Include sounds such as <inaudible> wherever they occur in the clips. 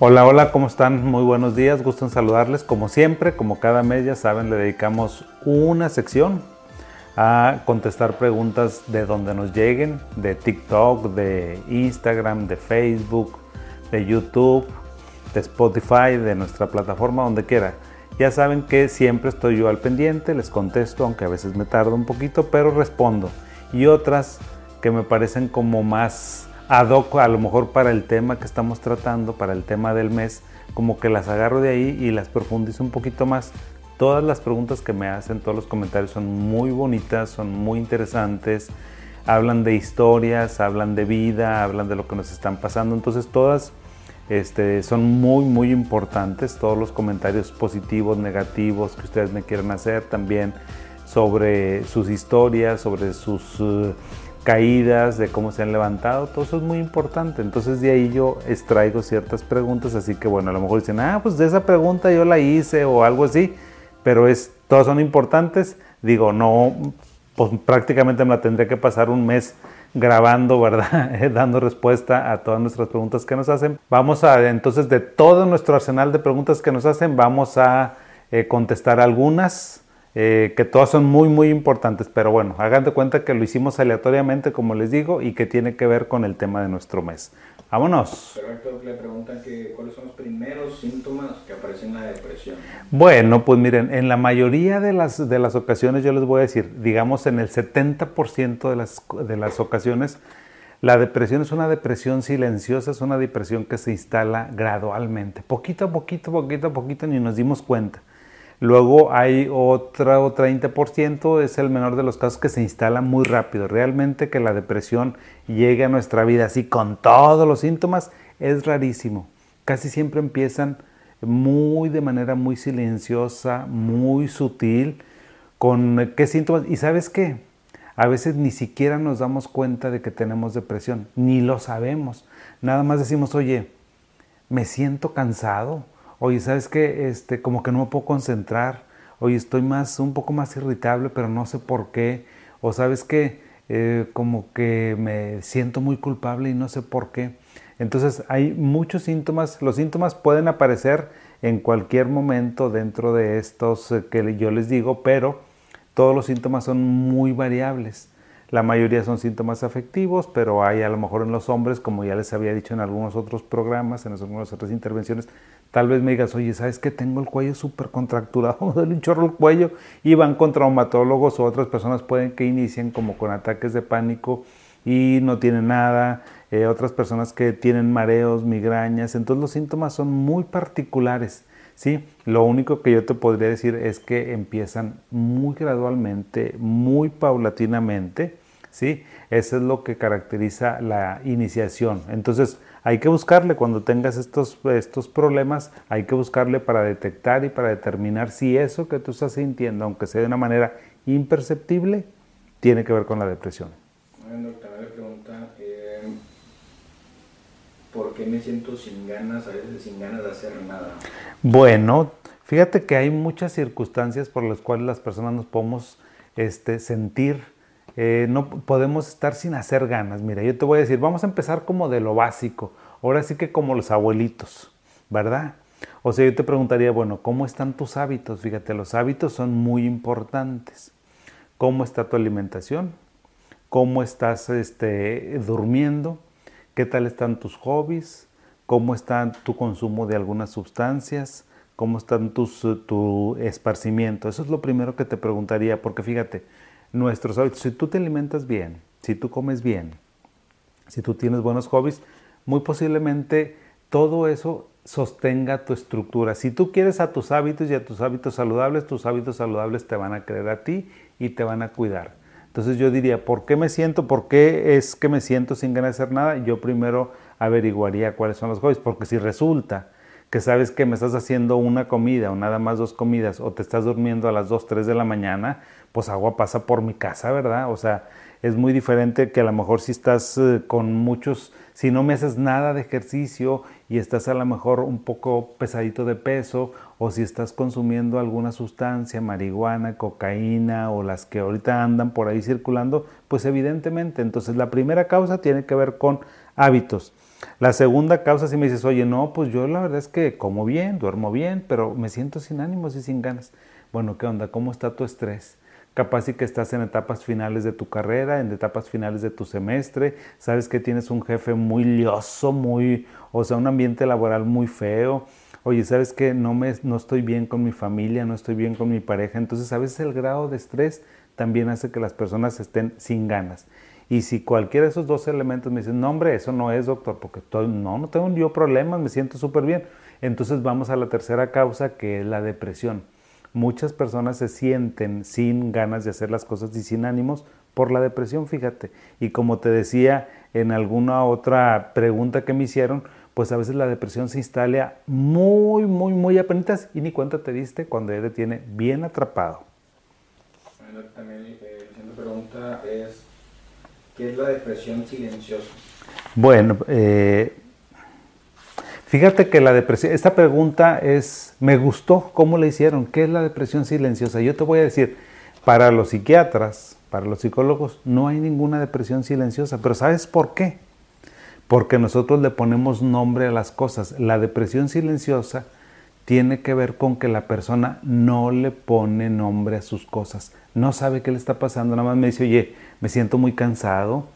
Hola, hola, ¿cómo están? Muy buenos días, gusto en saludarles. Como siempre, como cada mes, ya saben, le dedicamos una sección a contestar preguntas de donde nos lleguen, de TikTok, de Instagram, de Facebook, de YouTube, de Spotify, de nuestra plataforma, donde quiera. Ya saben que siempre estoy yo al pendiente, les contesto, aunque a veces me tardo un poquito, pero respondo. Y otras que me parecen como más a lo mejor para el tema que estamos tratando, para el tema del mes, como que las agarro de ahí y las profundizo un poquito más. Todas las preguntas que me hacen, todos los comentarios son muy bonitas, son muy interesantes, hablan de historias, hablan de vida, hablan de lo que nos están pasando, entonces todas este, son muy, muy importantes todos los comentarios positivos, negativos que ustedes me quieran hacer también sobre sus historias, sobre sus uh, caídas, de cómo se han levantado, todo eso es muy importante. Entonces de ahí yo extraigo ciertas preguntas, así que bueno, a lo mejor dicen, ah, pues de esa pregunta yo la hice o algo así, pero es, todas son importantes. Digo, no, pues prácticamente me la tendría que pasar un mes grabando, ¿verdad? <laughs> Eh, dando respuesta a todas nuestras preguntas que nos hacen. Vamos a, entonces, de todo nuestro arsenal de preguntas que nos hacen, vamos a eh, contestar algunas, eh, que todas son muy, muy importantes. Pero bueno, hagan de cuenta que lo hicimos aleatoriamente, como les digo, y que tiene que ver con el tema de nuestro mes. Vámonos. Perfecto, le preguntan que, cuáles son los primeros síntomas que aparecen en la depresión. Bueno, pues miren, en la mayoría de las, de las ocasiones yo les voy a decir, digamos en el 70% de las, de las ocasiones, la depresión es una depresión silenciosa, es una depresión que se instala gradualmente, poquito a poquito, poquito a poquito, ni nos dimos cuenta. Luego hay otro 30%, es el menor de los casos que se instala muy rápido. Realmente que la depresión llegue a nuestra vida así con todos los síntomas es rarísimo. Casi siempre empiezan muy de manera muy silenciosa, muy sutil, con qué síntomas. Y sabes qué, a veces ni siquiera nos damos cuenta de que tenemos depresión, ni lo sabemos. Nada más decimos, oye, me siento cansado, oye, ¿sabes qué? Este, como que no me puedo concentrar, oye, estoy más, un poco más irritable, pero no sé por qué, o sabes qué, eh, como que me siento muy culpable y no sé por qué. Entonces hay muchos síntomas, los síntomas pueden aparecer en cualquier momento dentro de estos eh, que yo les digo, pero todos los síntomas son muy variables. La mayoría son síntomas afectivos, pero hay a lo mejor en los hombres, como ya les había dicho en algunos otros programas, en algunas otras intervenciones, tal vez me digas, oye, ¿sabes que tengo el cuello súper contracturado? Me <laughs> un chorro el cuello y van con traumatólogos o otras personas pueden que inicien como con ataques de pánico y no tienen nada, eh, otras personas que tienen mareos, migrañas, entonces los síntomas son muy particulares. ¿sí? Lo único que yo te podría decir es que empiezan muy gradualmente, muy paulatinamente, ¿sí? Eso es lo que caracteriza la iniciación. Entonces, hay que buscarle cuando tengas estos, estos problemas, hay que buscarle para detectar y para determinar si eso que tú estás sintiendo, aunque sea de una manera imperceptible, tiene que ver con la depresión. Bueno, también le pregunta, eh, ¿por qué me siento sin ganas, a veces sin ganas de hacer nada? Bueno, fíjate que hay muchas circunstancias por las cuales las personas nos podemos este, sentir eh, no podemos estar sin hacer ganas. Mira, yo te voy a decir, vamos a empezar como de lo básico. Ahora sí que como los abuelitos, ¿verdad? O sea, yo te preguntaría, bueno, ¿cómo están tus hábitos? Fíjate, los hábitos son muy importantes. ¿Cómo está tu alimentación? ¿Cómo estás este, durmiendo? ¿Qué tal están tus hobbies? ¿Cómo está tu consumo de algunas sustancias? ¿Cómo están tus, tu esparcimiento? Eso es lo primero que te preguntaría, porque fíjate, nuestros hábitos. Si tú te alimentas bien, si tú comes bien, si tú tienes buenos hobbies, muy posiblemente todo eso sostenga tu estructura. Si tú quieres a tus hábitos y a tus hábitos saludables, tus hábitos saludables te van a creer a ti y te van a cuidar. Entonces yo diría, ¿por qué me siento? ¿Por qué es que me siento sin ganas hacer nada? Yo primero averiguaría cuáles son los hobbies, porque si resulta que sabes que me estás haciendo una comida o nada más dos comidas o te estás durmiendo a las 2, 3 de la mañana, pues agua pasa por mi casa, ¿verdad? O sea, es muy diferente que a lo mejor si estás eh, con muchos, si no me haces nada de ejercicio y estás a lo mejor un poco pesadito de peso o si estás consumiendo alguna sustancia, marihuana, cocaína o las que ahorita andan por ahí circulando, pues evidentemente, entonces la primera causa tiene que ver con hábitos. La segunda causa, si me dices, oye, no, pues yo la verdad es que como bien, duermo bien, pero me siento sin ánimos y sin ganas. Bueno, ¿qué onda? ¿Cómo está tu estrés? Capaz y que estás en etapas finales de tu carrera, en etapas finales de tu semestre, sabes que tienes un jefe muy lioso, muy, o sea, un ambiente laboral muy feo. Oye, sabes que no, me, no estoy bien con mi familia, no estoy bien con mi pareja. Entonces, a veces el grado de estrés también hace que las personas estén sin ganas. Y si cualquiera de esos dos elementos me dicen, no hombre, eso no es doctor, porque no, no tengo yo problemas, me siento súper bien. Entonces vamos a la tercera causa que es la depresión. Muchas personas se sienten sin ganas de hacer las cosas y sin ánimos por la depresión, fíjate. Y como te decía en alguna otra pregunta que me hicieron, pues a veces la depresión se instala muy, muy, muy apenitas y ni cuenta te diste cuando ya te tiene bien atrapado. también eh, la pregunta es, ¿Qué es la depresión silenciosa? Bueno, eh, fíjate que la depresión, esta pregunta es, me gustó cómo le hicieron, ¿qué es la depresión silenciosa? Yo te voy a decir, para los psiquiatras, para los psicólogos, no hay ninguna depresión silenciosa, pero ¿sabes por qué? Porque nosotros le ponemos nombre a las cosas. La depresión silenciosa tiene que ver con que la persona no le pone nombre a sus cosas, no sabe qué le está pasando, nada más me dice, oye, me siento muy cansado,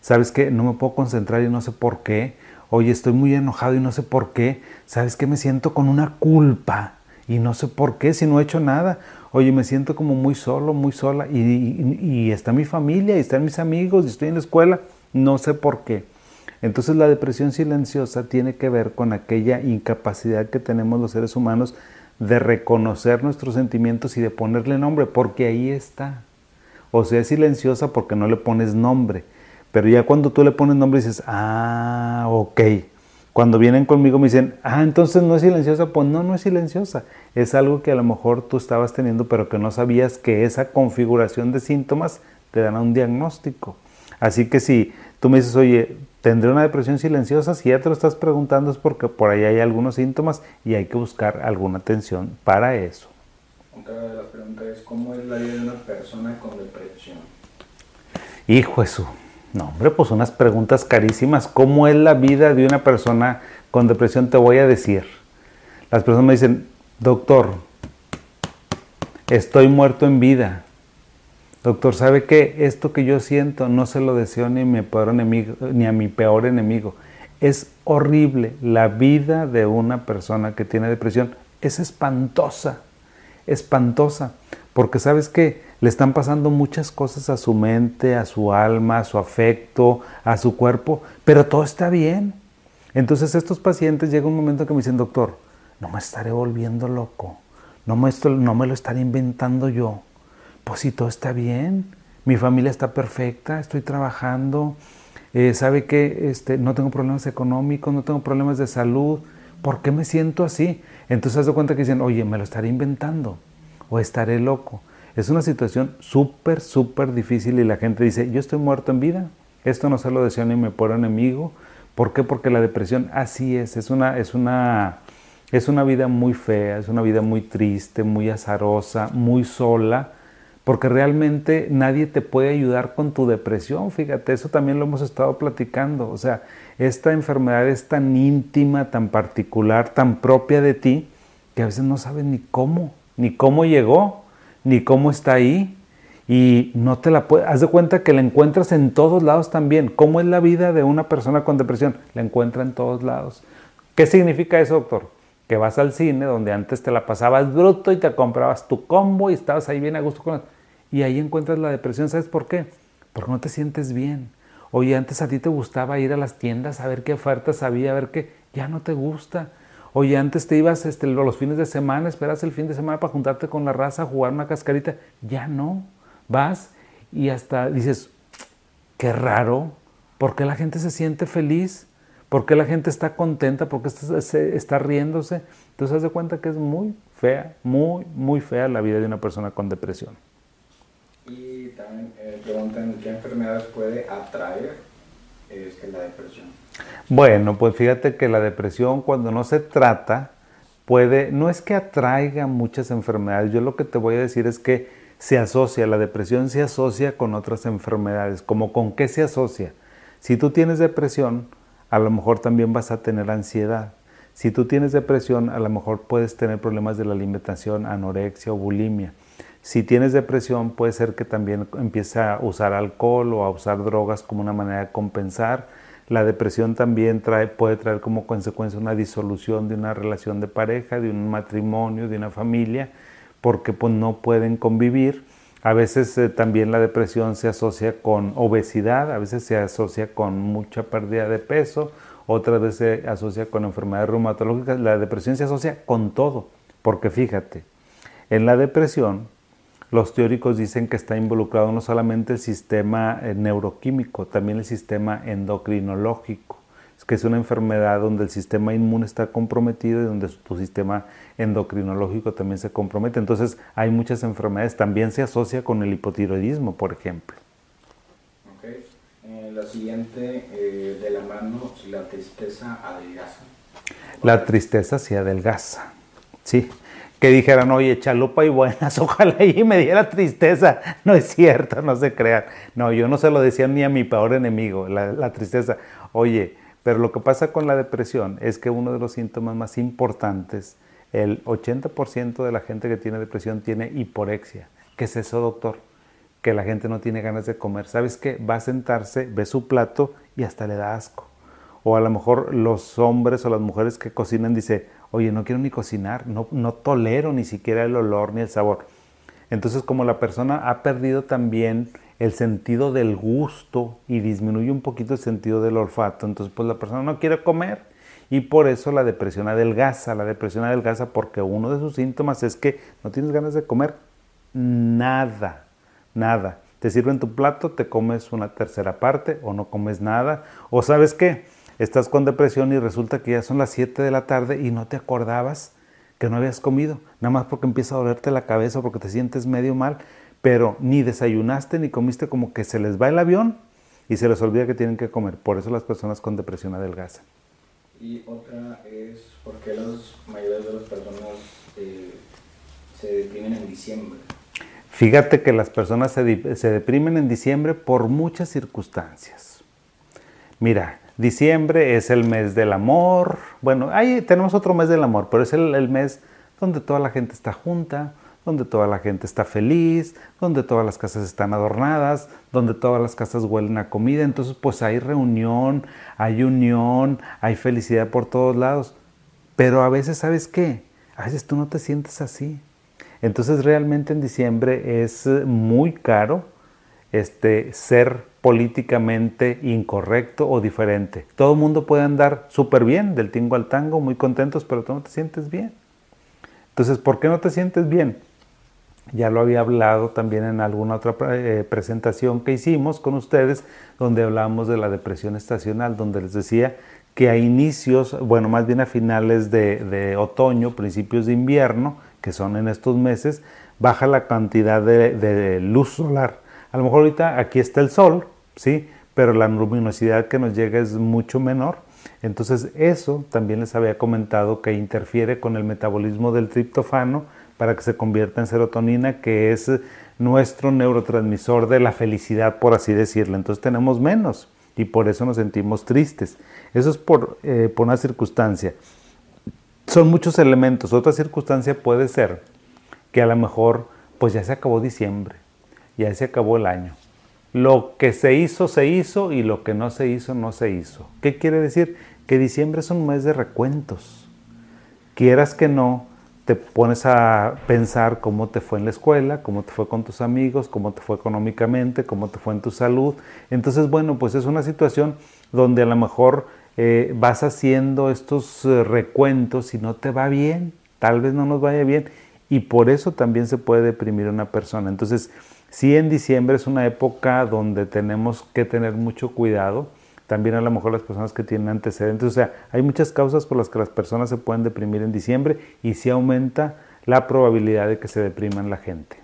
sabes que no me puedo concentrar y no sé por qué, oye, estoy muy enojado y no sé por qué, sabes que me siento con una culpa y no sé por qué si no he hecho nada, oye, me siento como muy solo, muy sola y, y está mi familia y están mis amigos y estoy en la escuela, no sé por qué. Entonces la depresión silenciosa tiene que ver con aquella incapacidad que tenemos los seres humanos de reconocer nuestros sentimientos y de ponerle nombre, porque ahí está. O sea, es silenciosa porque no le pones nombre. Pero ya cuando tú le pones nombre dices, ah, ok. Cuando vienen conmigo me dicen, ah, entonces no es silenciosa. Pues no, no es silenciosa. Es algo que a lo mejor tú estabas teniendo, pero que no sabías que esa configuración de síntomas te dan un diagnóstico. Así que si tú me dices, oye, ¿tendré una depresión silenciosa? Si ya te lo estás preguntando es porque por ahí hay algunos síntomas y hay que buscar alguna atención para eso. Otra de las preguntas es, ¿cómo es la vida de una persona con depresión? Hijo eso. No, hombre, pues unas preguntas carísimas. ¿Cómo es la vida de una persona con depresión? Te voy a decir. Las personas me dicen, doctor, estoy muerto en vida. Doctor, ¿sabe qué? Esto que yo siento no se lo deseo ni a mi peor enemigo. Ni a mi peor enemigo. Es horrible. La vida de una persona que tiene depresión es espantosa. Espantosa. Porque sabes que le están pasando muchas cosas a su mente, a su alma, a su afecto, a su cuerpo, pero todo está bien. Entonces estos pacientes llega un momento que me dicen, doctor, no me estaré volviendo loco, no me, no me lo estaré inventando yo pues si todo está bien, mi familia está perfecta, estoy trabajando, eh, sabe que este, no tengo problemas económicos, no tengo problemas de salud, ¿por qué me siento así? Entonces se cuenta que dicen, oye, me lo estaré inventando o estaré loco. Es una situación súper, súper difícil y la gente dice, yo estoy muerto en vida, esto no se lo deseo ni me por enemigo. ¿Por qué? Porque la depresión así es, es una, es una, es una vida muy fea, es una vida muy triste, muy azarosa, muy sola porque realmente nadie te puede ayudar con tu depresión, fíjate, eso también lo hemos estado platicando, o sea, esta enfermedad es tan íntima, tan particular, tan propia de ti, que a veces no sabes ni cómo, ni cómo llegó, ni cómo está ahí, y no te la puedes, haz de cuenta que la encuentras en todos lados también. ¿Cómo es la vida de una persona con depresión? La encuentra en todos lados. ¿Qué significa eso, doctor? Que vas al cine donde antes te la pasabas bruto y te comprabas tu combo y estabas ahí bien a gusto con y ahí encuentras la depresión. ¿Sabes por qué? Porque no te sientes bien. Oye, antes a ti te gustaba ir a las tiendas a ver qué ofertas había, a ver qué. Ya no te gusta. Oye, antes te ibas este, los fines de semana, esperas el fin de semana para juntarte con la raza, jugar una cascarita. Ya no. Vas y hasta dices, qué raro. ¿Por qué la gente se siente feliz? ¿Por qué la gente está contenta? ¿Por qué está, está riéndose? Entonces, haz de cuenta que es muy fea, muy, muy fea la vida de una persona con depresión. Y también eh, preguntan qué enfermedades puede atraer este, la depresión. Bueno, pues fíjate que la depresión cuando no se trata puede, no es que atraiga muchas enfermedades, yo lo que te voy a decir es que se asocia, la depresión se asocia con otras enfermedades, como con qué se asocia. Si tú tienes depresión, a lo mejor también vas a tener ansiedad. Si tú tienes depresión, a lo mejor puedes tener problemas de la alimentación, anorexia o bulimia. Si tienes depresión, puede ser que también empieces a usar alcohol o a usar drogas como una manera de compensar. La depresión también puede traer como consecuencia una disolución de una relación de pareja, de un matrimonio, de una familia, porque pues, no pueden convivir. A veces eh, también la depresión se asocia con obesidad, a veces se asocia con mucha pérdida de peso, otras veces se asocia con enfermedades reumatológicas. La depresión se asocia con todo, porque fíjate, en la depresión los teóricos dicen que está involucrado no solamente el sistema eh, neuroquímico, también el sistema endocrinológico, es que es una enfermedad donde el sistema inmune está comprometido y donde tu sistema endocrinológico también se compromete. Entonces hay muchas enfermedades, también se asocia con el hipotiroidismo, por ejemplo. Okay. Eh, la siguiente eh, de la mano, la tristeza adelgaza. La tristeza sí adelgaza, sí que dijeran, oye, chalupa y buenas, <laughs> ojalá y me diera tristeza. No es cierto, no se crean. No, yo no se lo decía ni a mi peor enemigo, la, tristeza. Oye, pero lo que pasa con la depresión es que uno de los síntomas más importantes, el 80% de la gente que tiene depresión tiene hiporexia. ¿Qué es eso, doctor? Que la gente no tiene ganas de comer. ¿Sabes qué? Va a sentarse, ve su plato y hasta le da asco. O a lo mejor los hombres o las mujeres que cocinan dice, oye, no quiero ni cocinar, no, no tolero ni siquiera el olor ni el sabor. Entonces, como la persona ha perdido también el sentido del gusto y disminuye un poquito el sentido del olfato, entonces pues la persona no quiere comer y por eso la depresión adelgaza, la depresión adelgaza porque uno de sus síntomas es que no tienes ganas de comer nada, nada. Te sirven tu plato, te comes una tercera parte o no comes nada, o sabes qué, estás con depresión y resulta que ya son las 7 de la tarde y no te acordabas que no habías comido, nada más porque empieza a dolerte la cabeza porque te sientes medio mal, pero ni desayunaste ni comiste como que se les va el avión y se les olvida que tienen que comer. Por eso las personas con depresión adelgazan. Y otra es por qué las mayores de las personas eh, se deprimen en diciembre. Fíjate que las personas se, se deprimen en diciembre por muchas circunstancias. Mira, Diciembre es el mes del amor. Bueno, ahí tenemos otro mes del amor, pero es el, mes donde toda la gente está junta, donde toda la gente está feliz, donde todas las casas están adornadas, donde todas las casas huelen a comida. Entonces, pues hay reunión, hay unión, hay felicidad por todos lados. Pero a veces, ¿sabes qué? A veces tú no te sientes así. Entonces, realmente en diciembre es muy caro este, ser políticamente incorrecto o diferente. Todo el mundo puede andar súper bien, del tingo al tango, muy contentos, pero tú no te sientes bien. Entonces, ¿por qué no te sientes bien? Ya lo había hablado también en alguna otra eh, presentación que hicimos con ustedes, donde hablamos de la depresión estacional, donde les decía que a inicios, bueno, más bien a finales de, otoño, principios de invierno, que son en estos meses, baja la cantidad de luz solar a lo mejor ahorita aquí está el sol, ¿sí? Pero la luminosidad que nos llega es mucho menor. Entonces eso también les había comentado que interfiere con el metabolismo del triptofano para que se convierta en serotonina, que es nuestro neurotransmisor de la felicidad, por así decirlo. Entonces tenemos menos y por eso nos sentimos tristes. Eso es por, eh, una circunstancia. Son muchos elementos. Otra circunstancia puede ser que a lo mejor pues ya se acabó diciembre y ahí se acabó el año. Lo que se hizo, se hizo y lo que no se hizo, no se hizo. ¿Qué quiere decir? Que diciembre es un mes de recuentos. Quieras que no, te pones a pensar cómo te fue en la escuela, cómo te fue con tus amigos, cómo te fue económicamente, cómo te fue en tu salud. Entonces, bueno, pues es una situación donde a lo mejor eh, vas haciendo estos eh, recuentos y no te va bien, tal vez no nos vaya bien, y por eso también se puede deprimir una persona. Entonces, Sí, en diciembre es una época donde tenemos que tener mucho cuidado. También a lo mejor las personas que tienen antecedentes. O sea, hay muchas causas por las que las personas se pueden deprimir en diciembre y sí aumenta la probabilidad de que se depriman la gente.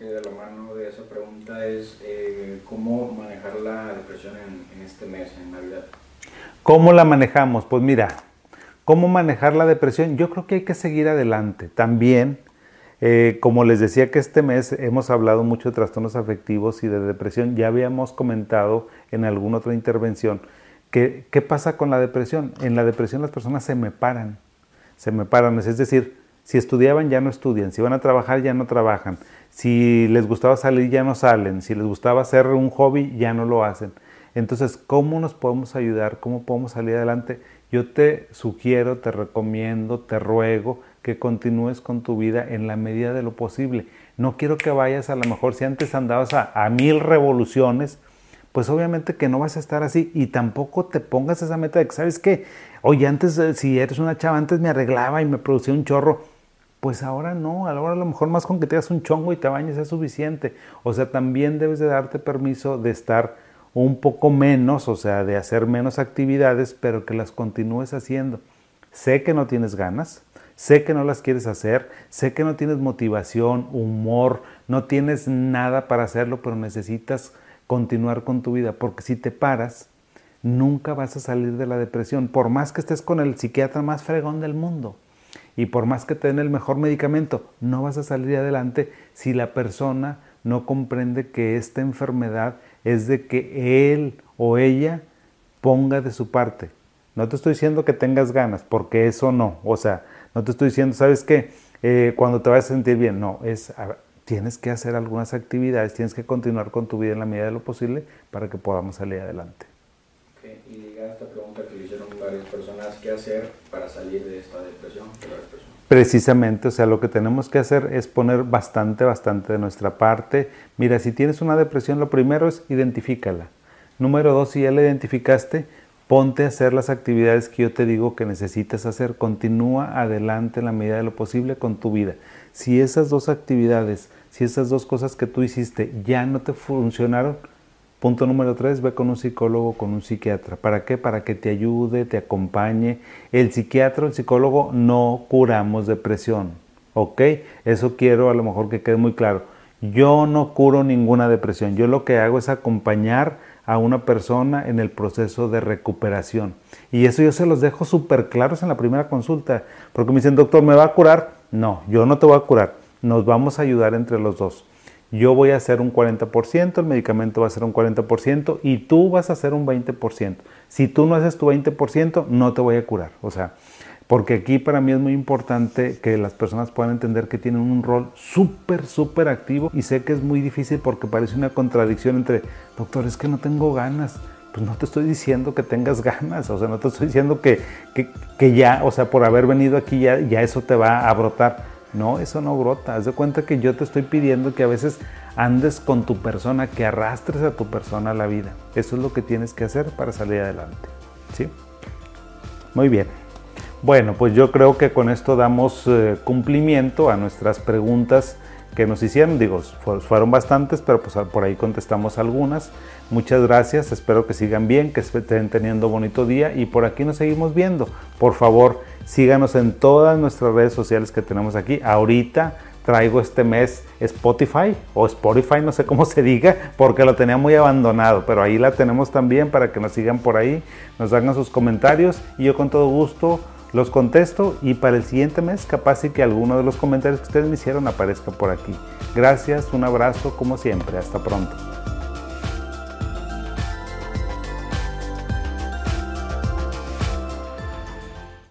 de la mano de esa pregunta es eh, cómo manejar la depresión en, en este mes, en Navidad. ¿Cómo la manejamos? Pues mira, ¿cómo manejar la depresión? Yo creo que hay que seguir adelante. También eh, como les decía que este mes hemos hablado mucho de trastornos afectivos y de depresión, ya habíamos comentado en alguna otra intervención ¿Qué, ¿Qué pasa con la depresión? En la depresión las personas se me paran, se me paran, es decir, si estudiaban ya no estudian, si van a trabajar ya no trabajan, si les gustaba salir ya no salen, si les gustaba hacer un hobby ya no lo hacen. Entonces, ¿cómo nos podemos ayudar? ¿Cómo podemos salir adelante? Yo te sugiero, te recomiendo, te ruego que continúes con tu vida en la medida de lo posible. No quiero que vayas a lo mejor si antes andabas a, mil revoluciones, pues obviamente que no vas a estar así y tampoco te pongas esa meta de que, ¿sabes qué? Oye, antes, eh, si eres una chava, antes me arreglaba y me producía un chorro. Pues ahora no, ahora a lo mejor más con que te hagas un chongo y te bañes es suficiente. O sea, también debes de darte permiso de estar un poco menos, o sea, de hacer menos actividades, pero que las continúes haciendo. Sé que no tienes ganas, sé que no las quieres hacer, sé que no tienes motivación, humor, no tienes nada para hacerlo, pero necesitas continuar con tu vida, porque si te paras, nunca vas a salir de la depresión, por más que estés con el psiquiatra más fregón del mundo y por más que te den el mejor medicamento, no vas a salir adelante si la persona no comprende que esta enfermedad es de que él o ella ponga de su parte. No te estoy diciendo que tengas ganas, porque eso no. O sea, no te estoy diciendo, ¿sabes qué? Eh, cuando te vas a sentir bien. No, es tienes que hacer algunas actividades, tienes que continuar con tu vida en la medida de lo posible para que podamos salir adelante. Y diga esta pregunta que le hicieron varias personas, ¿qué hacer para salir de esta depresión? Precisamente, o sea, lo que tenemos que hacer es poner bastante, bastante de nuestra parte. Mira, si tienes una depresión, lo primero es identifícala. Número dos, si ya la identificaste, ponte a hacer las actividades que yo te digo que necesitas hacer. Continúa adelante en la medida de lo posible con tu vida. Si esas dos actividades, si esas dos cosas que tú hiciste ya no te funcionaron, punto número tres, ve con un psicólogo, con un psiquiatra. ¿Para qué? Para que te ayude, te acompañe. El psiquiatra, el psicólogo, no curamos depresión. ¿Ok? Eso quiero a lo mejor que quede muy claro. Yo no curo ninguna depresión. Yo lo que hago es acompañar a una persona en el proceso de recuperación. Y eso yo se los dejo súper claros en la primera consulta, porque me dicen, doctor, ¿me va a curar? No, yo no te voy a curar, nos vamos a ayudar entre los dos. Yo voy a hacer un 40%, el medicamento va a ser un 40% y tú vas a hacer un 20%. Si tú no haces tu 20%, no te voy a curar. O sea, porque aquí para mí es muy importante que las personas puedan entender que tienen un rol súper, súper activo y sé que es muy difícil porque parece una contradicción entre, doctor, es que no tengo ganas. Pues no te estoy diciendo que tengas <laughs> ganas, o sea, no te estoy diciendo que, que, ya, o sea, por haber venido aquí ya, ya eso te va a brotar. No, eso no brota. Haz de cuenta que yo te estoy pidiendo que a veces andes con tu persona, que arrastres a tu persona a la vida. Eso es lo que tienes que hacer para salir adelante. ¿Sí? Muy bien. Bueno, pues yo creo que con esto damos eh, cumplimiento a nuestras preguntas que nos hicieron. Digo, fueron bastantes, pero pues por ahí contestamos algunas. Muchas gracias, espero que sigan bien, que estén teniendo bonito día y por aquí nos seguimos viendo. Por favor, síganos en todas nuestras redes sociales que tenemos aquí. Ahorita traigo este mes Spotify o Spotify, no sé cómo se diga, porque lo tenía muy abandonado, pero ahí la tenemos también para que nos sigan por ahí, nos hagan sus comentarios y yo con todo gusto los contesto y para el siguiente mes capaz y que alguno de los comentarios que ustedes me hicieron aparezca por aquí. Gracias, un abrazo como siempre, hasta pronto.